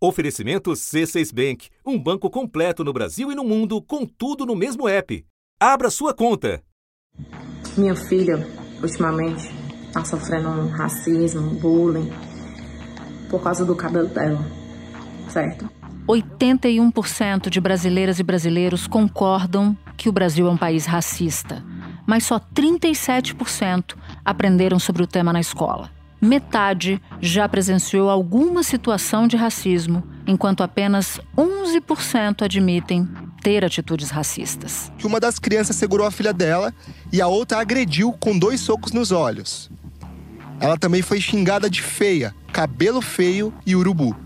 Oferecimento C6 Bank, um banco completo no Brasil e no mundo, com tudo no mesmo app. Abra sua conta. Minha filha, ultimamente, está sofrendo um racismo, bullying, por causa do cabelo dela, certo? 81% de brasileiras e brasileiros concordam que o Brasil é um país racista, mas só 37% aprenderam sobre o tema na escola metade já presenciou alguma situação de racismo, enquanto apenas 11% admitem ter atitudes racistas. Que uma das crianças segurou a filha dela e a outra agrediu com dois socos nos olhos. Ela também foi xingada de feia, cabelo feio e urubu.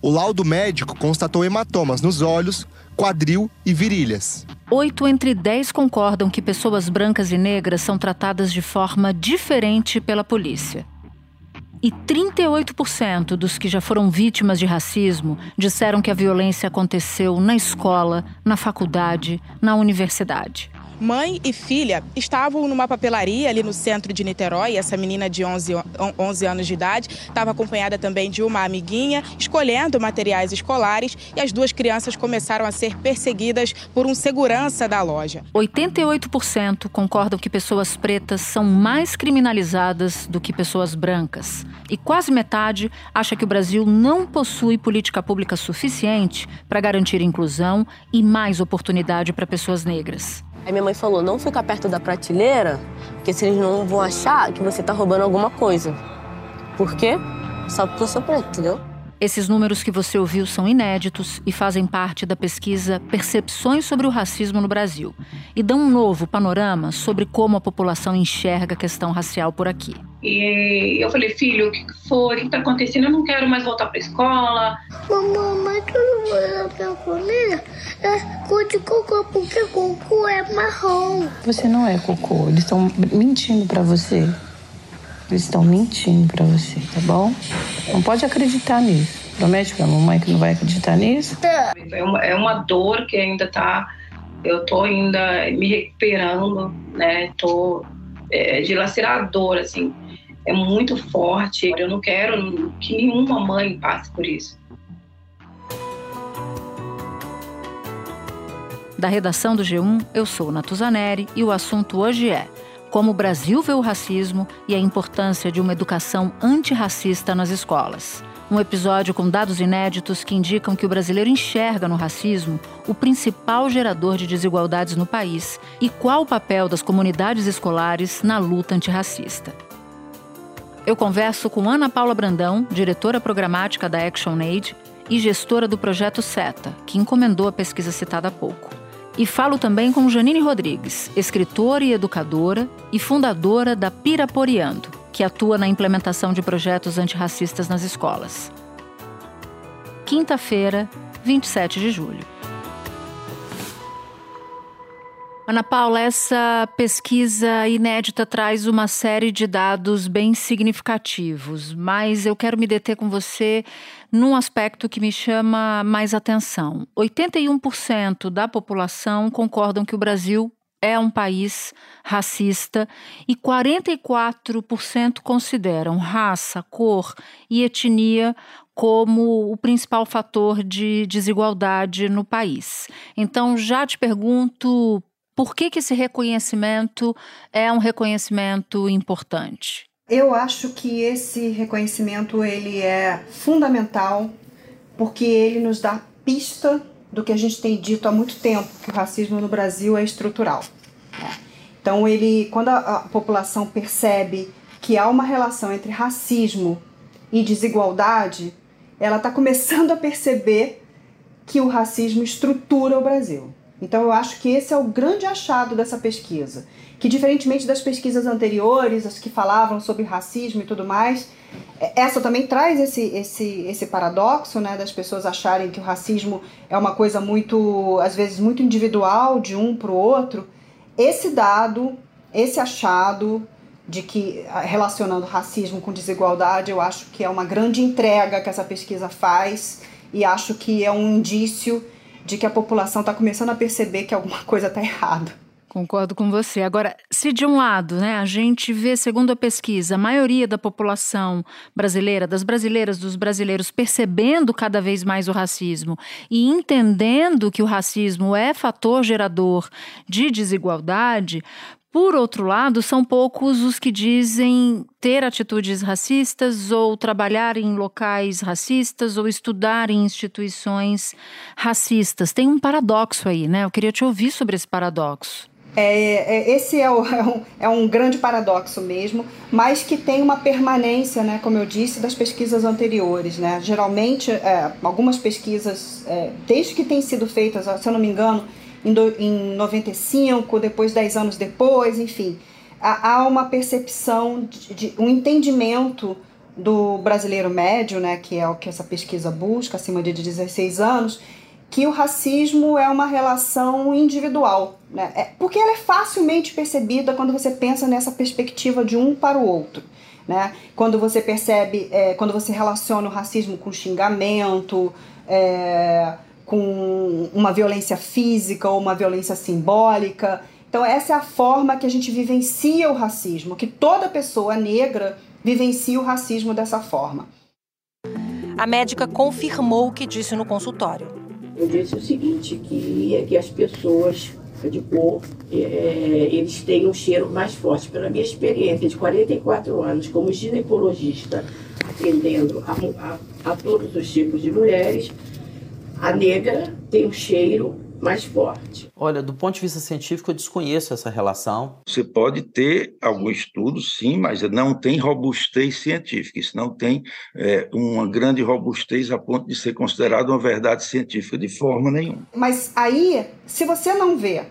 O laudo médico constatou hematomas nos olhos, quadril e virilhas. Oito entre dez concordam que pessoas brancas e negras são tratadas de forma diferente pela polícia e 38% dos que já foram vítimas de racismo disseram que a violência aconteceu na escola, na faculdade, na universidade. Mãe e filha estavam numa papelaria ali no centro de Niterói. Essa menina de 11, 11 anos de idade estava acompanhada também de uma amiguinha, escolhendo materiais escolares. E as duas crianças começaram a ser perseguidas por um segurança da loja. 88% concordam que pessoas pretas são mais criminalizadas do que pessoas brancas. E quase metade acha que o Brasil não possui política pública suficiente para garantir inclusão e mais oportunidade para pessoas negras. Aí minha mãe falou: não fica perto da prateleira, porque se eles não vão achar que você tá roubando alguma coisa. Por quê? Só porque eu sou preto, entendeu? Esses números que você ouviu são inéditos e fazem parte da pesquisa Percepções sobre o Racismo no Brasil e dão um novo panorama sobre como a população enxerga a questão racial por aqui. E eu falei, filho, o que foi? O que está acontecendo? Eu não quero mais voltar para a escola. Mamãe, tu não vai pra comer? É cor de cocô, porque cocô é marrom. Você não é cocô, eles estão mentindo para você. Eles estão mentindo para você, tá bom? Não pode acreditar nisso. Promete pra mamãe que não vai acreditar nisso? É uma, é uma dor que ainda tá. Eu tô ainda me recuperando, né? Tô é, dilacerador, assim. É muito forte. Eu não quero que nenhuma mãe passe por isso. Da redação do G1, eu sou Natuzaneri e o assunto hoje é como o Brasil vê o racismo e a importância de uma educação antirracista nas escolas. Um episódio com dados inéditos que indicam que o brasileiro enxerga no racismo o principal gerador de desigualdades no país e qual o papel das comunidades escolares na luta antirracista. Eu converso com Ana Paula Brandão, diretora programática da ActionAid e gestora do projeto SETA, que encomendou a pesquisa citada há pouco. E falo também com Janine Rodrigues, escritora e educadora e fundadora da Piraporeando, que atua na implementação de projetos antirracistas nas escolas. Quinta-feira, 27 de julho. Ana Paula, essa pesquisa inédita traz uma série de dados bem significativos, mas eu quero me deter com você num aspecto que me chama mais atenção. 81% da população concordam que o Brasil é um país racista e 44% consideram raça, cor e etnia como o principal fator de desigualdade no país. Então, já te pergunto por que, que esse reconhecimento é um reconhecimento importante? Eu acho que esse reconhecimento ele é fundamental porque ele nos dá pista do que a gente tem dito há muito tempo que o racismo no Brasil é estrutural. Então ele, quando a, a população percebe que há uma relação entre racismo e desigualdade, ela está começando a perceber que o racismo estrutura o Brasil. Então eu acho que esse é o grande achado dessa pesquisa, que diferentemente das pesquisas anteriores, as que falavam sobre racismo e tudo mais, é, essa também traz esse, esse, esse paradoxo, né, das pessoas acharem que o racismo é uma coisa muito, às vezes, muito individual de um para o outro. Esse dado, esse achado de que relacionando racismo com desigualdade, eu acho que é uma grande entrega que essa pesquisa faz e acho que é um indício de que a população está começando a perceber que alguma coisa está errada. Concordo com você. Agora, se de um lado, né, a gente vê, segundo a pesquisa, a maioria da população brasileira, das brasileiras, dos brasileiros percebendo cada vez mais o racismo e entendendo que o racismo é fator gerador de desigualdade, por outro lado, são poucos os que dizem ter atitudes racistas ou trabalhar em locais racistas ou estudar em instituições racistas. Tem um paradoxo aí, né? Eu queria te ouvir sobre esse paradoxo. É, é, esse é, o, é, um, é, um, grande paradoxo mesmo, mas que tem uma permanência, né, como eu disse, das pesquisas anteriores. Né? Geralmente, é, algumas pesquisas, é, desde que têm sido feitas, se eu não me engano, em, do, em 95, depois 10 anos depois, enfim. Há, há uma percepção, de, de, um entendimento do brasileiro médio, né, que é o que essa pesquisa busca, acima de 16 anos, que o racismo é uma relação individual, né? É, porque ela é facilmente percebida quando você pensa nessa perspectiva de um para o outro. Né? Quando você percebe, é, quando você relaciona o racismo com xingamento, é, com uma violência física ou uma violência simbólica. Então, essa é a forma que a gente vivencia o racismo, que toda pessoa negra vivencia o racismo dessa forma. A médica confirmou o que disse no consultório. Eu disse o seguinte, que, é que as pessoas de cor, é, eles têm um cheiro mais forte. Pela minha experiência de 44 anos como ginecologista, atendendo a, a, a todos os tipos de mulheres, a negra tem um cheiro mais forte. Olha, do ponto de vista científico, eu desconheço essa relação. Você pode ter algum estudo, sim, mas não tem robustez científica. Isso não tem é, uma grande robustez a ponto de ser considerado uma verdade científica de forma nenhuma. Mas aí, se você não vê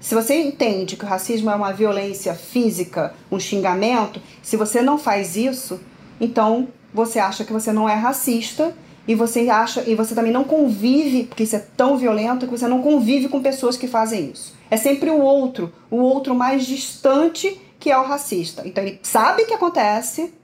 se você entende que o racismo é uma violência física, um xingamento, se você não faz isso, então você acha que você não é racista e você acha e você também não convive, porque isso é tão violento que você não convive com pessoas que fazem isso. É sempre o outro, o outro mais distante que é o racista. Então ele sabe que acontece,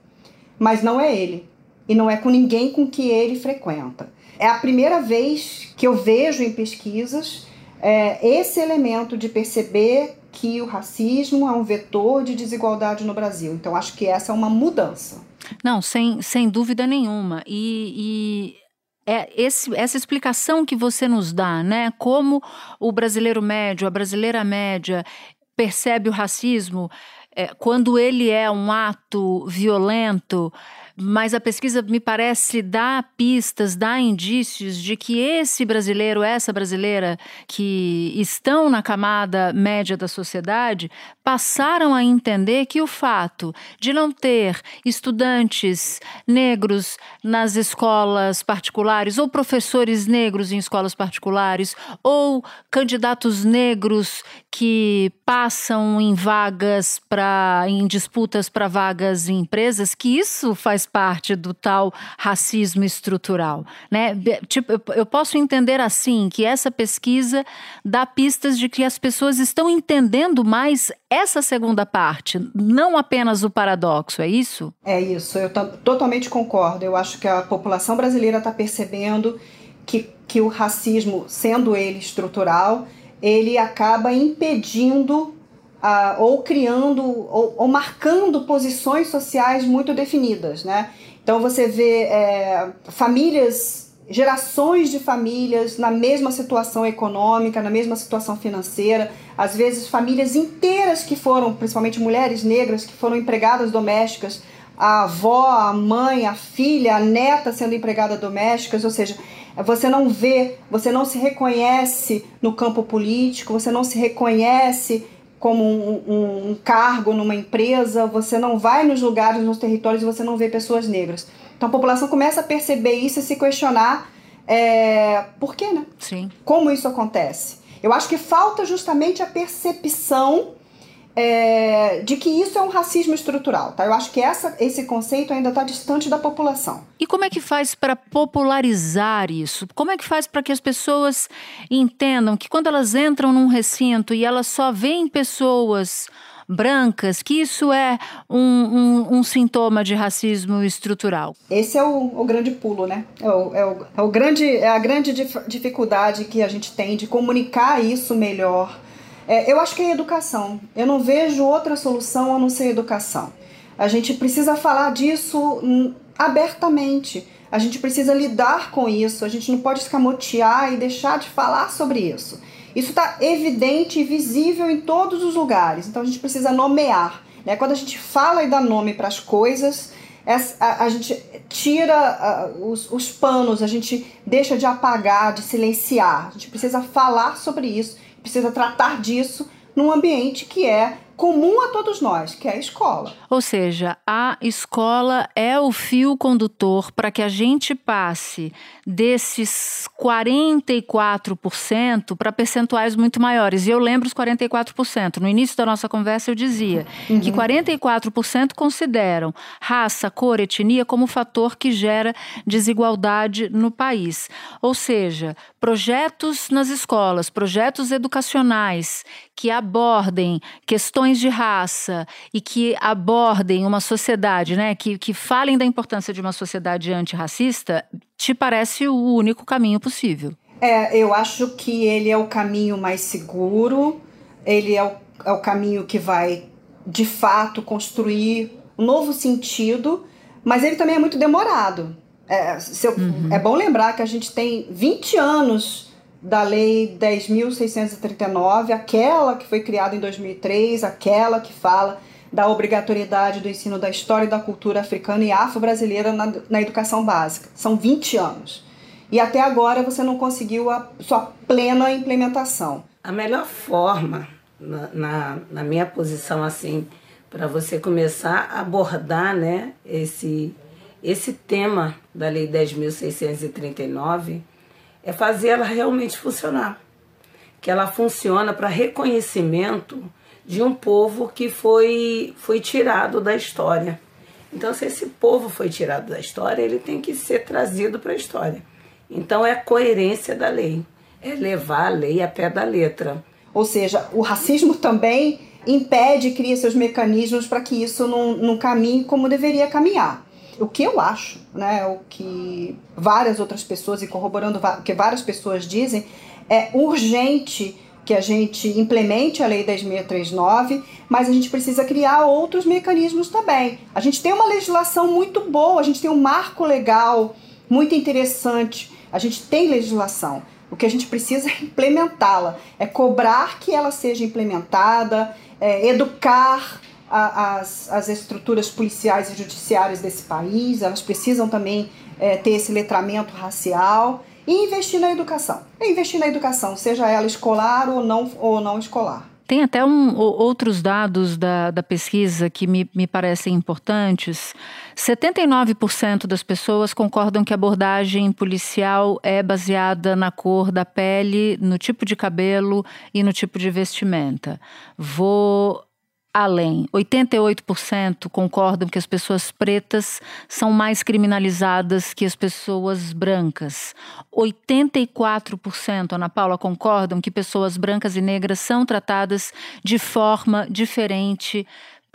mas não é ele. E não é com ninguém com que ele frequenta. É a primeira vez que eu vejo em pesquisas é, esse elemento de perceber que o racismo é um vetor de desigualdade no Brasil. Então, acho que essa é uma mudança. Não, sem, sem dúvida nenhuma. E, e é esse, essa explicação que você nos dá, né? Como o brasileiro médio, a brasileira média percebe o racismo é, quando ele é um ato violento mas a pesquisa me parece dar pistas, dar indícios de que esse brasileiro, essa brasileira que estão na camada média da sociedade passaram a entender que o fato de não ter estudantes negros nas escolas particulares ou professores negros em escolas particulares ou candidatos negros que passam em vagas para em disputas para vagas em empresas que isso faz parte do tal racismo estrutural, né? Tipo, eu posso entender assim que essa pesquisa dá pistas de que as pessoas estão entendendo mais essa segunda parte, não apenas o paradoxo, é isso? É isso, eu totalmente concordo. Eu acho que a população brasileira está percebendo que, que o racismo, sendo ele estrutural, ele acaba impedindo uh, ou criando ou, ou, marcando posições sociais muito definidas, né? Então você vê é, famílias, gerações de famílias na mesma situação econômica, na mesma situação financeira, às vezes famílias inteiras que foram, principalmente mulheres negras, que foram empregadas domésticas, a avó, a mãe, a filha, a neta sendo empregada domésticas, ou seja, você não vê, você não se reconhece no campo político, você não se reconhece como um, um, um, cargo numa empresa, você não vai nos lugares, nos territórios e você não vê pessoas negras. Então a população começa a perceber isso e se questionar é, por quê, né? Sim. Como isso acontece? Eu acho que falta justamente a percepção é, de que isso é um racismo estrutural. Tá? Eu acho que essa, esse conceito ainda está distante da população. E como é que faz para popularizar isso? Como é que faz para que as pessoas entendam que quando elas entram num recinto e elas só veem pessoas brancas, que isso é um, um, um, sintoma de racismo estrutural? Esse é o, o grande pulo, né? É, o, é, o, é, o grande, é a grande dif dificuldade que a gente tem de comunicar isso melhor É, eu acho que é educação. Eu não vejo outra solução a não ser educação. A gente precisa falar disso hum, abertamente. A gente precisa lidar com isso. A gente não pode escamotear e deixar de falar sobre isso. Isso está evidente e visível em todos os lugares. Então a gente precisa nomear. Né? Quando a gente fala e dá nome para as coisas, a, a, gente tira os, os panos, a gente deixa de apagar, de silenciar. A gente precisa falar sobre isso, precisa tratar disso num ambiente que é comum a todos nós, que é a escola. Ou seja, a escola é o fio condutor para que a gente passe desses 44% para percentuais muito maiores. E eu lembro os 44%. No início da nossa conversa eu dizia uhum. que 44% consideram raça, cor, etnia como fator que gera desigualdade no país. Ou seja, projetos nas escolas, projetos educacionais que abordem questões de raça e que abordem uma sociedade, né, que, que falem da importância de uma sociedade antirracista, te parece o único caminho possível? É, eu acho que ele é o caminho mais seguro, ele é o, é o caminho que vai, de fato, construir um novo sentido, mas ele também é muito demorado. É, eu, uhum. é bom lembrar que a gente tem 20 anos da Lei 10.639, aquela que foi criada em 2003, aquela que fala da obrigatoriedade do ensino da história e da cultura africana e afro-brasileira na, na educação básica. São 20 anos. E até agora você não conseguiu a sua plena implementação. A melhor forma, na, na, na minha posição assim, para você começar a abordar né, esse, esse tema da Lei 10.639 é fazer ela realmente funcionar. Que ela funciona para reconhecimento de um povo que foi, foi tirado da história. Então, se esse povo foi tirado da história, ele tem que ser trazido para a história. Então, é coerência da lei, é levar a lei a pé da letra. Ou seja, o racismo também impede cria seus mecanismos para que isso não, não caminhe como deveria caminhar. O que eu acho, né, o que várias outras pessoas, e corroborando o que várias pessoas dizem, é urgente que a gente implemente a Lei 10.639, mas a gente precisa criar outros mecanismos também. A gente tem uma legislação muito boa, a gente tem um marco legal muito interessante, a gente tem legislação. O que a gente precisa é implementá-la, é cobrar que ela seja implementada, é educar a, as, as estruturas policiais e judiciárias desse país, elas precisam também é, ter esse letramento racial e investir na educação. E investir na educação, seja ela escolar ou não, ou não escolar. Tem até um, outros dados da, da pesquisa que me, me parecem importantes. 79% das pessoas concordam que a abordagem policial é baseada na cor da pele, no tipo de cabelo e no tipo de vestimenta. Vou além. 88% concordam que as pessoas pretas são mais criminalizadas que as pessoas brancas. 84%, Ana Paula, concordam que pessoas brancas e negras são tratadas de forma diferente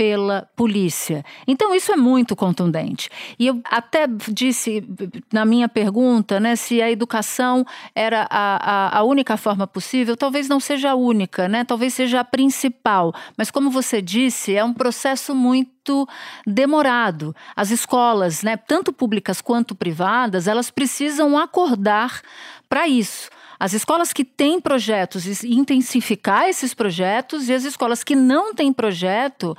pela polícia. Então isso é muito contundente. E eu até disse na minha pergunta, né, se a educação era a, a, a, única forma possível, talvez não seja a única, né? Talvez seja a principal. Mas como você disse, é um processo muito demorado. As escolas, né, tanto públicas quanto privadas, elas precisam acordar para isso as escolas que têm projetos, intensificar esses projetos, e as escolas que não têm projeto,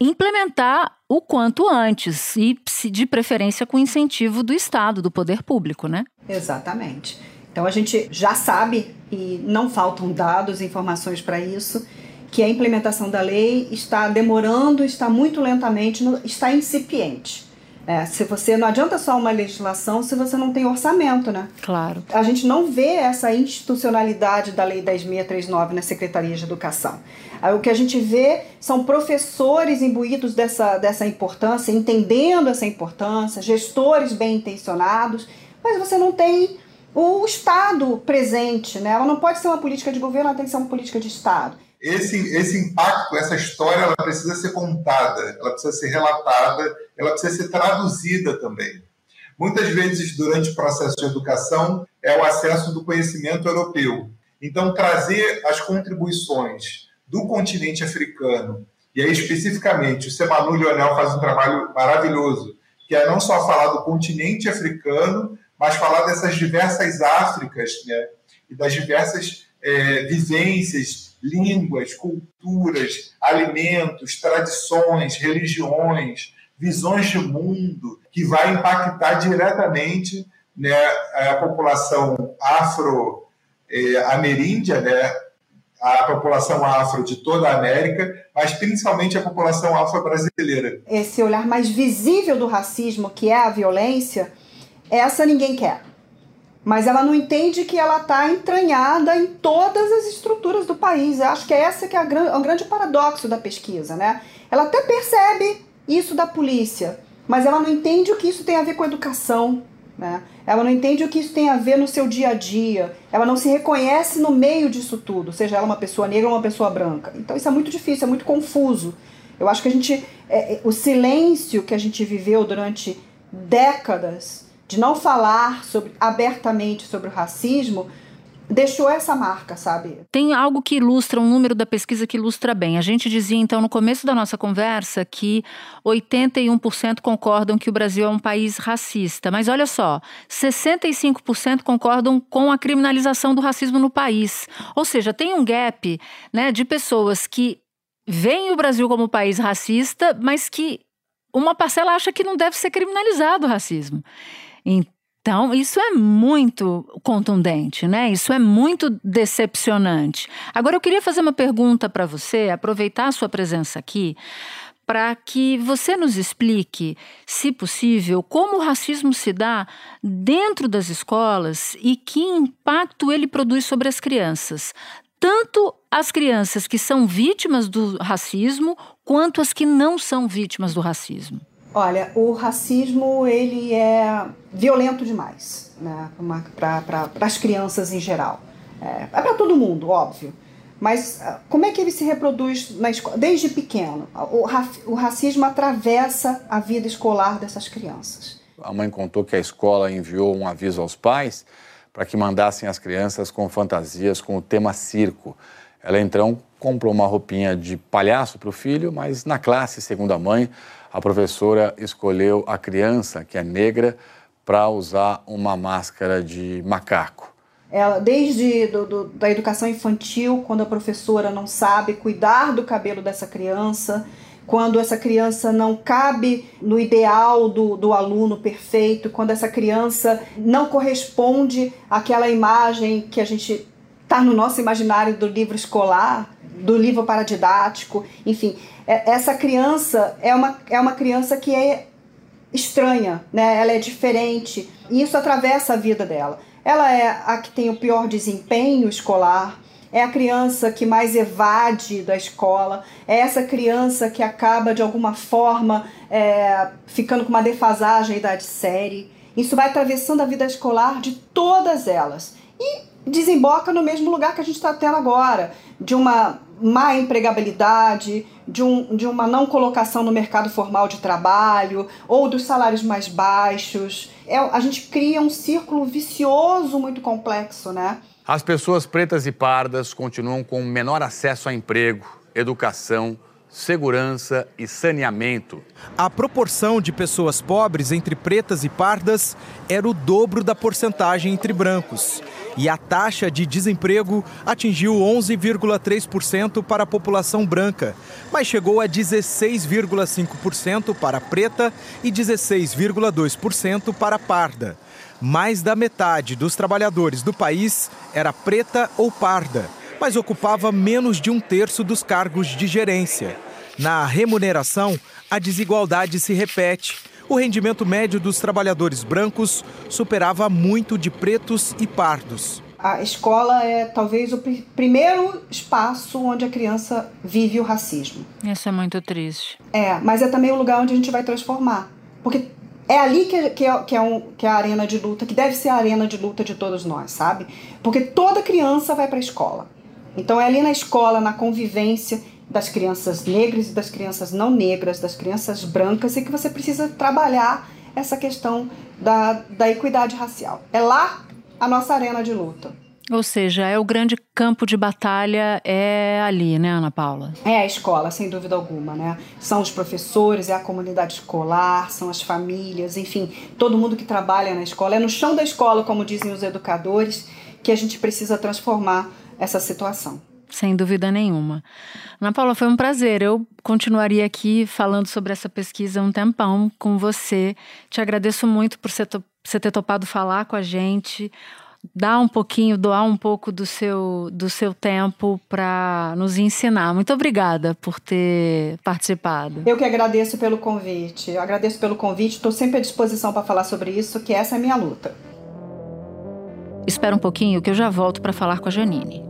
implementar o quanto antes e de preferência com incentivo do Estado, do poder público, né? Exatamente. Então a gente já sabe e não faltam dados, informações para isso, que a implementação da lei está demorando, está muito lentamente, está incipiente. É, se você não adianta só uma legislação se você não tem orçamento, né? Claro. A gente não vê essa institucionalidade da Lei 10.639 na Secretaria de Educação. O que a gente vê são professores imbuídos dessa, dessa importância, entendendo essa importância, gestores bem intencionados, mas você não tem o Estado presente, né? Ela não pode ser uma política de governo, ela tem que ser uma política de Estado esse, esse impacto, essa história, ela precisa ser contada, ela precisa ser relatada, ela precisa ser traduzida também. Muitas vezes, durante o processo de educação, é o acesso do conhecimento europeu. Então, trazer as contribuições do continente africano, e aí especificamente o Semanu Leonel faz um trabalho maravilhoso, que é não só falar do continente africano, mas falar dessas diversas Áfricas, né? E das diversas é, vivências, línguas, culturas, alimentos, tradições, religiões, visões de mundo, que vai impactar diretamente né, a população afro-ameríndia, é, né, a população afro de toda a América, mas principalmente a população afro-brasileira. Esse olhar mais visível do racismo, que é a violência, essa ninguém quer. Mas ela não entende que ela está entranhada em todas as estruturas do país. Eu acho que essa que é, é um grande paradoxo da pesquisa, né? Ela até percebe isso da polícia, mas ela não entende o que isso tem a ver com educação, né? Ela não entende o que isso tem a ver no seu dia a dia. Ela não se reconhece no meio disso tudo, seja ela uma pessoa negra ou uma pessoa branca. Então isso é muito difícil, é muito confuso. Eu acho que a gente. É, é o silêncio que a gente viveu durante décadas de não falar sobre, abertamente sobre o racismo deixou essa marca, sabe? Tem algo que ilustra, um número da pesquisa que ilustra bem. A gente dizia, então, no começo da nossa conversa, que 81% concordam que o Brasil é um país racista. Mas olha só, 65% concordam com a criminalização do racismo no país. Ou seja, tem um gap né, de pessoas que veem o Brasil como país racista, mas que uma parcela acha que não deve ser criminalizado o racismo. Então, isso é muito contundente, né? Isso é muito decepcionante. Agora, eu queria fazer uma pergunta para você, aproveitar a sua presença aqui, para que você nos explique, se possível, como o racismo se dá dentro das escolas e que impacto ele produz sobre as crianças. Tanto as crianças que são vítimas do racismo, quanto as que não são vítimas do racismo. Olha, o racismo ele é violento demais, né? Para as crianças em geral. É, é para todo mundo, óbvio. Mas ah, como é que ele se reproduz na escola? Desde pequeno, o, o racismo atravessa a vida escolar dessas crianças. A mãe contou que a escola enviou um aviso aos pais para que mandassem as crianças com fantasias com o tema circo. Ela então comprou uma roupinha de palhaço para o filho, mas na classe, segundo a mãe, a professora escolheu a criança, que é negra, para usar uma máscara de macaco. Ela, desde do, do, da educação infantil, quando a professora não sabe cuidar do cabelo dessa criança, quando essa criança não cabe no ideal do, do aluno perfeito, quando essa criança não corresponde àquela imagem que a gente está no nosso imaginário do livro escolar, do livro paradidático, enfim, é, essa criança é uma, é uma criança que é estranha, né? Ela é diferente e isso atravessa a vida dela. Ela é a que tem o pior desempenho escolar, é a criança que mais evade da escola, é essa criança que acaba de alguma forma é, ficando com uma defasagem idade série. Isso vai atravessando a vida escolar de todas elas e desemboca no mesmo lugar que a gente está tendo agora, de uma má empregabilidade, de, um, de uma não colocação no mercado formal de trabalho ou dos salários mais baixos. É, a gente cria um círculo vicioso muito complexo, né? As pessoas pretas e pardas continuam com menor acesso a emprego, educação, segurança e saneamento. A proporção de pessoas pobres entre pretas e pardas era o dobro da porcentagem entre brancos. E a taxa de desemprego atingiu 11,3% para a população branca, mas chegou a 16,5% para a preta e 16,2% para a parda. Mais da metade dos trabalhadores do país era preta ou parda mas ocupava menos de um terço dos cargos de gerência. Na remuneração, a desigualdade se repete. O rendimento médio dos trabalhadores brancos superava muito de pretos e pardos. A escola é talvez o pr primeiro espaço onde a criança vive o racismo. Isso é muito triste. É, mas é também o lugar onde a gente vai transformar. Porque é ali que, que, é, que, é um, que é a arena de luta, que deve ser a arena de luta de todos nós, sabe? Porque toda criança vai para a escola. Então é ali na escola, na convivência das crianças negras e das crianças não negras, das crianças brancas, e que você precisa trabalhar essa questão da, da equidade racial. É lá a nossa arena de luta. Ou seja, é o grande campo de batalha é ali, né, Ana Paula? É a escola, sem dúvida alguma, né? São os professores, é a comunidade escolar, são as famílias, enfim, todo mundo que trabalha na escola. É no chão da escola, como dizem os educadores, que a gente precisa transformar essa situação. Sem dúvida nenhuma. Ana Paula, foi um prazer. Eu continuaria aqui falando sobre essa pesquisa um tempão com você. Te agradeço muito por você ter topado falar com a gente dar um pouquinho, doar um pouco do seu, do seu tempo para nos ensinar. Muito obrigada por ter participado. Eu que agradeço pelo convite. Eu agradeço pelo convite. Estou sempre à disposição para falar sobre isso, que essa é a minha luta. Espera um pouquinho que eu já volto para falar com a Janine.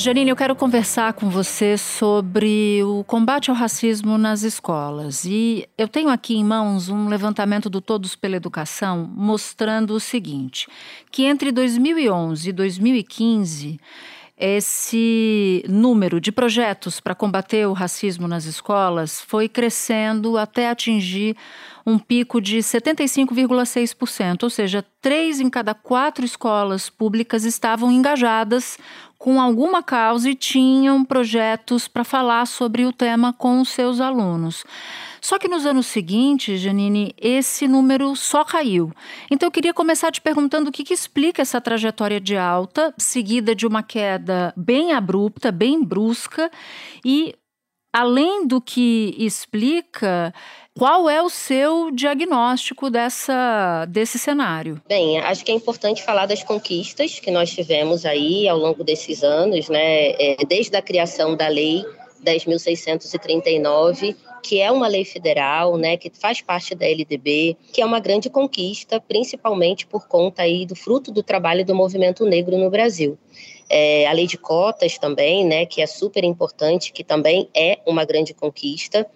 Janine, eu quero conversar com você sobre o combate ao racismo nas escolas. E eu tenho aqui em mãos um levantamento do Todos pela Educação mostrando o seguinte: que entre 2011 e 2015, esse número de projetos para combater o racismo nas escolas foi crescendo até atingir um pico de 75,6%, ou seja, três em cada quatro escolas públicas estavam engajadas com alguma causa e tinham projetos para falar sobre o tema com os seus alunos. Só que nos anos seguintes, Janine, esse número só caiu. Então eu queria começar te perguntando o que, que explica essa trajetória de alta, seguida de uma queda bem abrupta, bem brusca, e além do que explica, qual é o seu diagnóstico dessa, desse cenário? Bem, acho que é importante falar das conquistas que nós tivemos aí ao longo desses anos, né? É, desde a criação da lei 10.639, que é uma lei federal, né, que faz parte da LDB, que é uma grande conquista, principalmente por conta aí do fruto do trabalho do movimento negro no Brasil. É, a lei de cotas também, né, que é super importante, que também é uma grande conquista.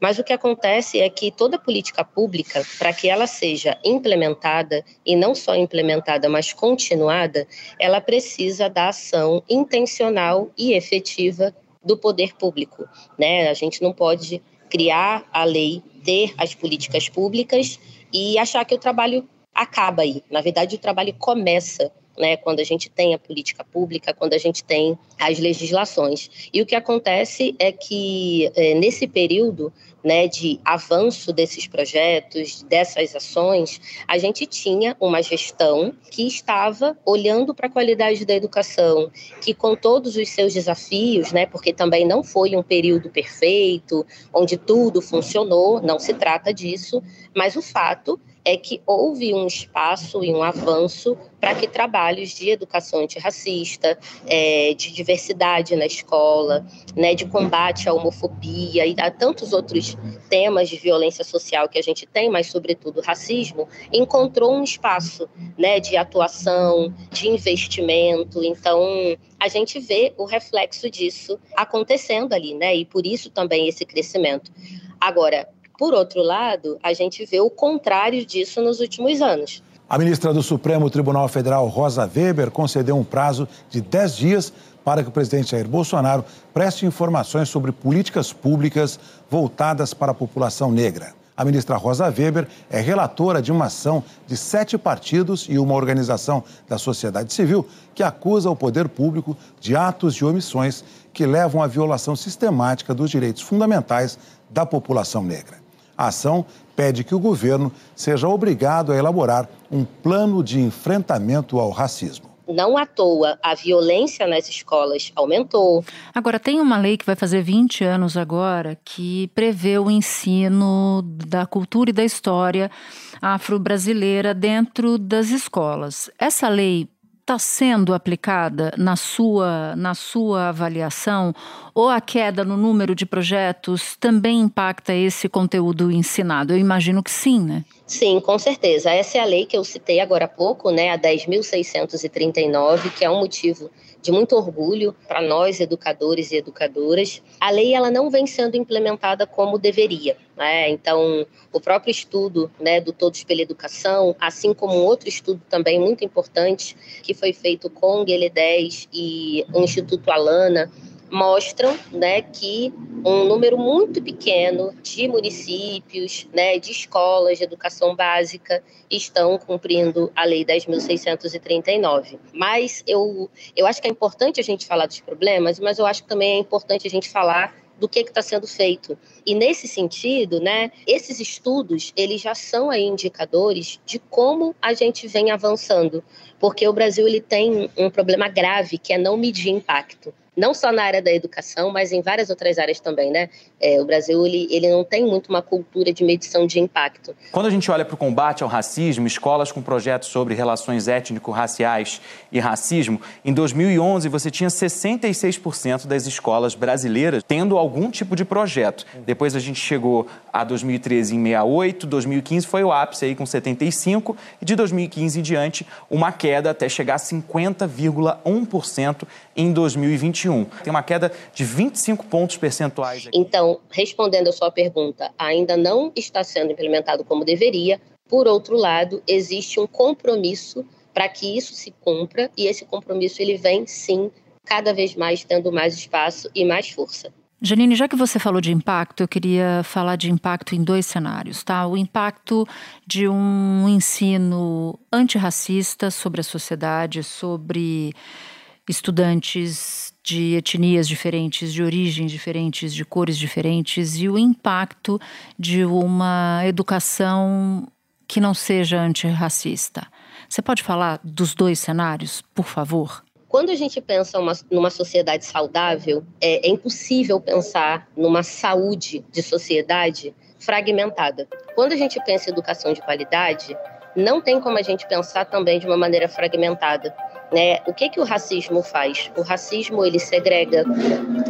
Mas o que acontece é que toda política pública, para que ela seja implementada, e não só implementada, mas continuada, ela precisa da ação intencional e efetiva do poder público. Né? A gente não pode criar a lei, ter as políticas públicas e achar que o trabalho acaba aí. Na verdade, o trabalho começa né, quando a gente tem a política pública, quando a gente tem as legislações. E o que acontece é que, é, nesse período né, de avanço desses projetos, dessas ações, a gente tinha uma gestão que estava olhando para a qualidade da educação, que com todos os seus desafios, né, porque também não foi um período perfeito, onde tudo funcionou, não se trata disso, mas o fato é que houve um espaço e um avanço para que trabalhos de educação antirracista, é, de diversidade na escola, né, de combate à homofobia e a tantos outros temas de violência social que a gente tem, mas sobretudo racismo, encontrou um espaço né, de atuação, de investimento. Então, a gente vê o reflexo disso acontecendo ali, né? E por isso também esse crescimento. Agora, por outro lado, a gente vê o contrário disso nos últimos anos. A ministra do Supremo Tribunal Federal, Rosa Weber, concedeu um prazo de 10 dias para que o presidente Jair Bolsonaro preste informações sobre políticas públicas voltadas para a população negra. A ministra Rosa Weber é relatora de uma ação de sete partidos e uma organização da sociedade civil que acusa o poder público de atos e omissões que levam à violação sistemática dos direitos fundamentais da população negra. A ação pede que o governo seja obrigado a elaborar um plano de enfrentamento ao racismo. Não à toa, a violência nas escolas aumentou. Agora, tem uma lei que vai fazer 20 anos agora que prevê o ensino da cultura e da história afro-brasileira dentro das escolas. Essa lei está sendo aplicada na sua, na sua avaliação? Ou a queda no número de projetos também impacta esse conteúdo ensinado? Eu imagino que sim, né? Sim, com certeza. Essa é a lei que eu citei agora há pouco, né, a 10.639, que é um motivo de muito orgulho para nós, educadores e educadoras. A lei ela não vem sendo implementada como deveria. Né? Então, o próprio estudo né, do Todos pela Educação, assim como outro estudo também muito importante, que foi feito com Guilherme 10 e o Instituto Alana, mostram né, que um número muito pequeno de municípios, né, de escolas de educação básica estão cumprindo a Lei 10.639. Mas eu, eu acho que é importante a gente falar dos problemas, mas eu acho que também é importante a gente falar do que está sendo feito. E nesse sentido, né, esses estudos eles já são aí indicadores de como a gente vem avançando, porque o Brasil ele tem um problema grave que é não medir impacto não só na área da educação, mas em várias outras áreas também, né? É, o Brasil ele, ele não tem muito uma cultura de medição de impacto. Quando a gente olha para o combate ao racismo, escolas com projetos sobre relações étnico-raciais e racismo, em 2011 você tinha 66% das escolas brasileiras tendo algum tipo de projeto. Depois a gente chegou a 2013 em 68, 2015 foi o ápice aí com 75 e de 2015 em diante uma queda até chegar a 50,1% em 2021. Tem uma queda de 25 pontos percentuais. Aqui. Então, respondendo a sua pergunta, ainda não está sendo implementado como deveria. Por outro lado, existe um compromisso para que isso se cumpra e esse compromisso ele vem sim cada vez mais tendo mais espaço e mais força. Janine, já que você falou de impacto, eu queria falar de impacto em dois cenários, tá? O impacto de um ensino antirracista sobre a sociedade, sobre estudantes de etnias diferentes, de origens diferentes, de cores diferentes e o impacto de uma educação que não seja antirracista. Você pode falar dos dois cenários, por favor? Quando a gente pensa uma, numa sociedade saudável, é, é impossível pensar numa saúde de sociedade fragmentada. Quando a gente pensa em educação de qualidade, não tem como a gente pensar também de uma maneira fragmentada. Né? O que, que o racismo faz? O racismo ele segrega,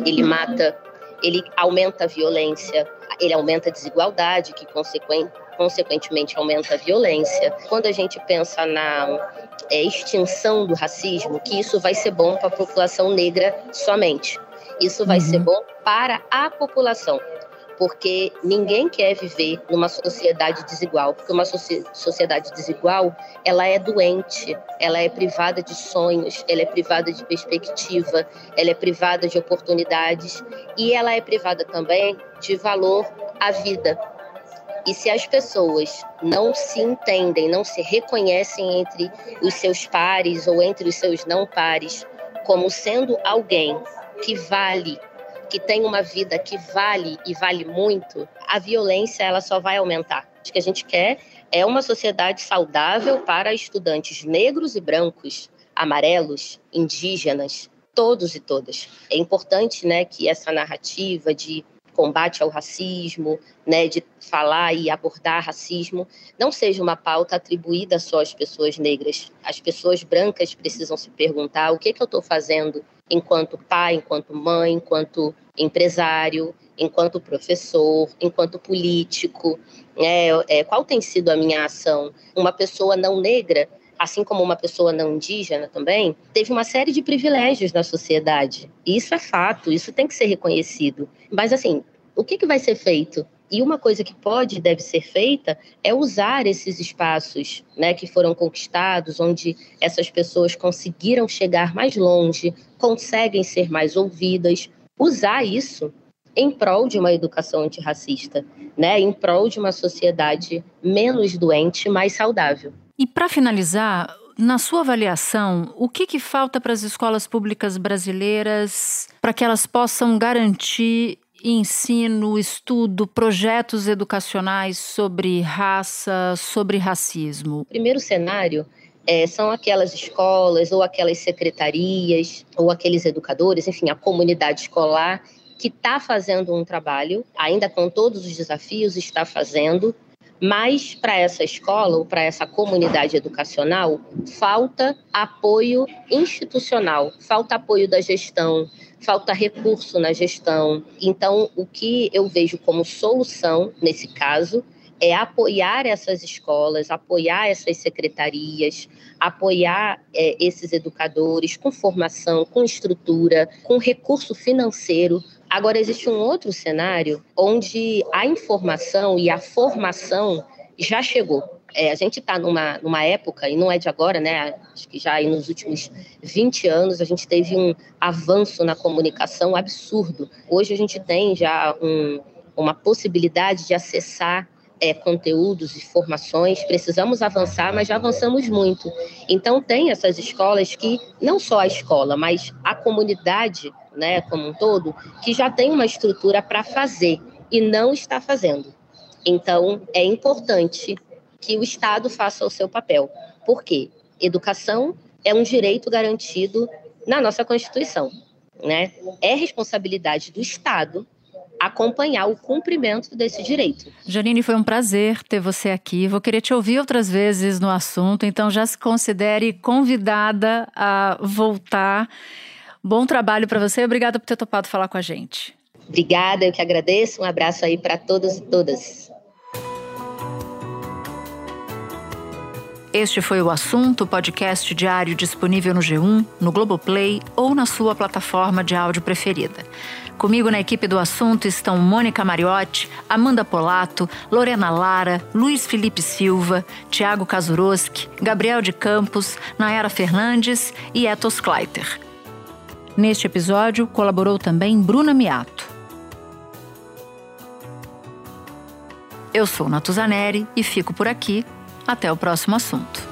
ele mata, ele aumenta a violência, ele aumenta a desigualdade, que consequentemente aumenta a violência. Quando a gente pensa na é, extinção do racismo, que isso vai ser bom para a população negra somente. Isso vai uhum. ser bom para a população porque ninguém quer viver numa sociedade desigual, porque uma sociedade desigual, ela é doente, ela é privada de sonhos, ela é privada de perspectiva, ela é privada de oportunidades e ela é privada também de valor à vida. E se as pessoas não se entendem, não se reconhecem entre os seus pares ou entre os seus não pares como sendo alguém que vale que tem uma vida que vale e vale muito, a violência ela só vai aumentar. O que a gente quer é uma sociedade saudável para estudantes negros e brancos, amarelos, indígenas, todos e todas. É importante, né, que essa narrativa de combate ao racismo, né, de falar e abordar racismo, não seja uma pauta atribuída só às pessoas negras. As pessoas brancas precisam se perguntar o que, que eu estou fazendo enquanto pai, enquanto mãe, enquanto empresário, enquanto professor, enquanto político, né? é, qual tem sido a minha ação? Uma pessoa não negra, assim como uma pessoa não indígena também, teve uma série de privilégios na sociedade. Isso é fato, isso tem que ser reconhecido. Mas assim, o que, que vai ser feito? E uma coisa que pode e deve ser feita é usar esses espaços né, que foram conquistados, onde essas pessoas conseguiram chegar mais longe, conseguem ser mais ouvidas, usar isso em prol de uma educação antirracista, né, em prol de uma sociedade menos doente, mais saudável. E para finalizar, na sua avaliação, o que, que falta para as escolas públicas brasileiras para que elas possam garantir ensino, estudo, projetos educacionais sobre raça, sobre racismo? O primeiro cenário é, são aquelas escolas ou aquelas secretarias ou aqueles educadores, enfim, a comunidade escolar que está fazendo um trabalho, ainda com todos os desafios, está fazendo, mas para essa escola ou para essa comunidade educacional falta apoio institucional, falta apoio da gestão, falta recurso na gestão. Então, o que eu vejo como solução nesse caso é apoiar essas escolas, apoiar essas secretarias, apoiar é, esses educadores com formação, com estrutura, com recurso financeiro. Agora, existe um outro cenário onde a informação e a formação já chegou. É, a gente está numa, numa época, e não é de agora, né? Acho que já nos últimos 20 anos a gente teve um avanço na comunicação absurdo. Hoje a gente tem já um, uma possibilidade de acessar é, conteúdos e formações, precisamos avançar, mas já avançamos muito. Então, tem essas escolas que, não só a escola, mas a comunidade né, como um todo, que já tem uma estrutura para fazer e não está fazendo. Então, é importante que o Estado faça o seu papel. Por quê? Educação é um direito garantido na nossa Constituição. Né? É responsabilidade do Estado acompanhar o cumprimento desse direito. Janine, foi um prazer ter você aqui. Vou querer te ouvir outras vezes no assunto, então já se considere convidada a voltar. Bom trabalho para você. Obrigada por ter topado falar com a gente. Obrigada, eu que agradeço. Um abraço aí para todos e todas. Este foi o assunto, podcast diário disponível no G1, no Globoplay ou na sua plataforma de áudio preferida. Comigo na equipe do assunto estão Mônica Mariotti, Amanda Polato, Lorena Lara, Luiz Felipe Silva, Tiago Kazuroski, Gabriel de Campos, Nayara Fernandes e Etos Kleiter. Neste episódio colaborou também Bruna Miato. Eu sou Natuzaneri e fico por aqui. Até o próximo assunto.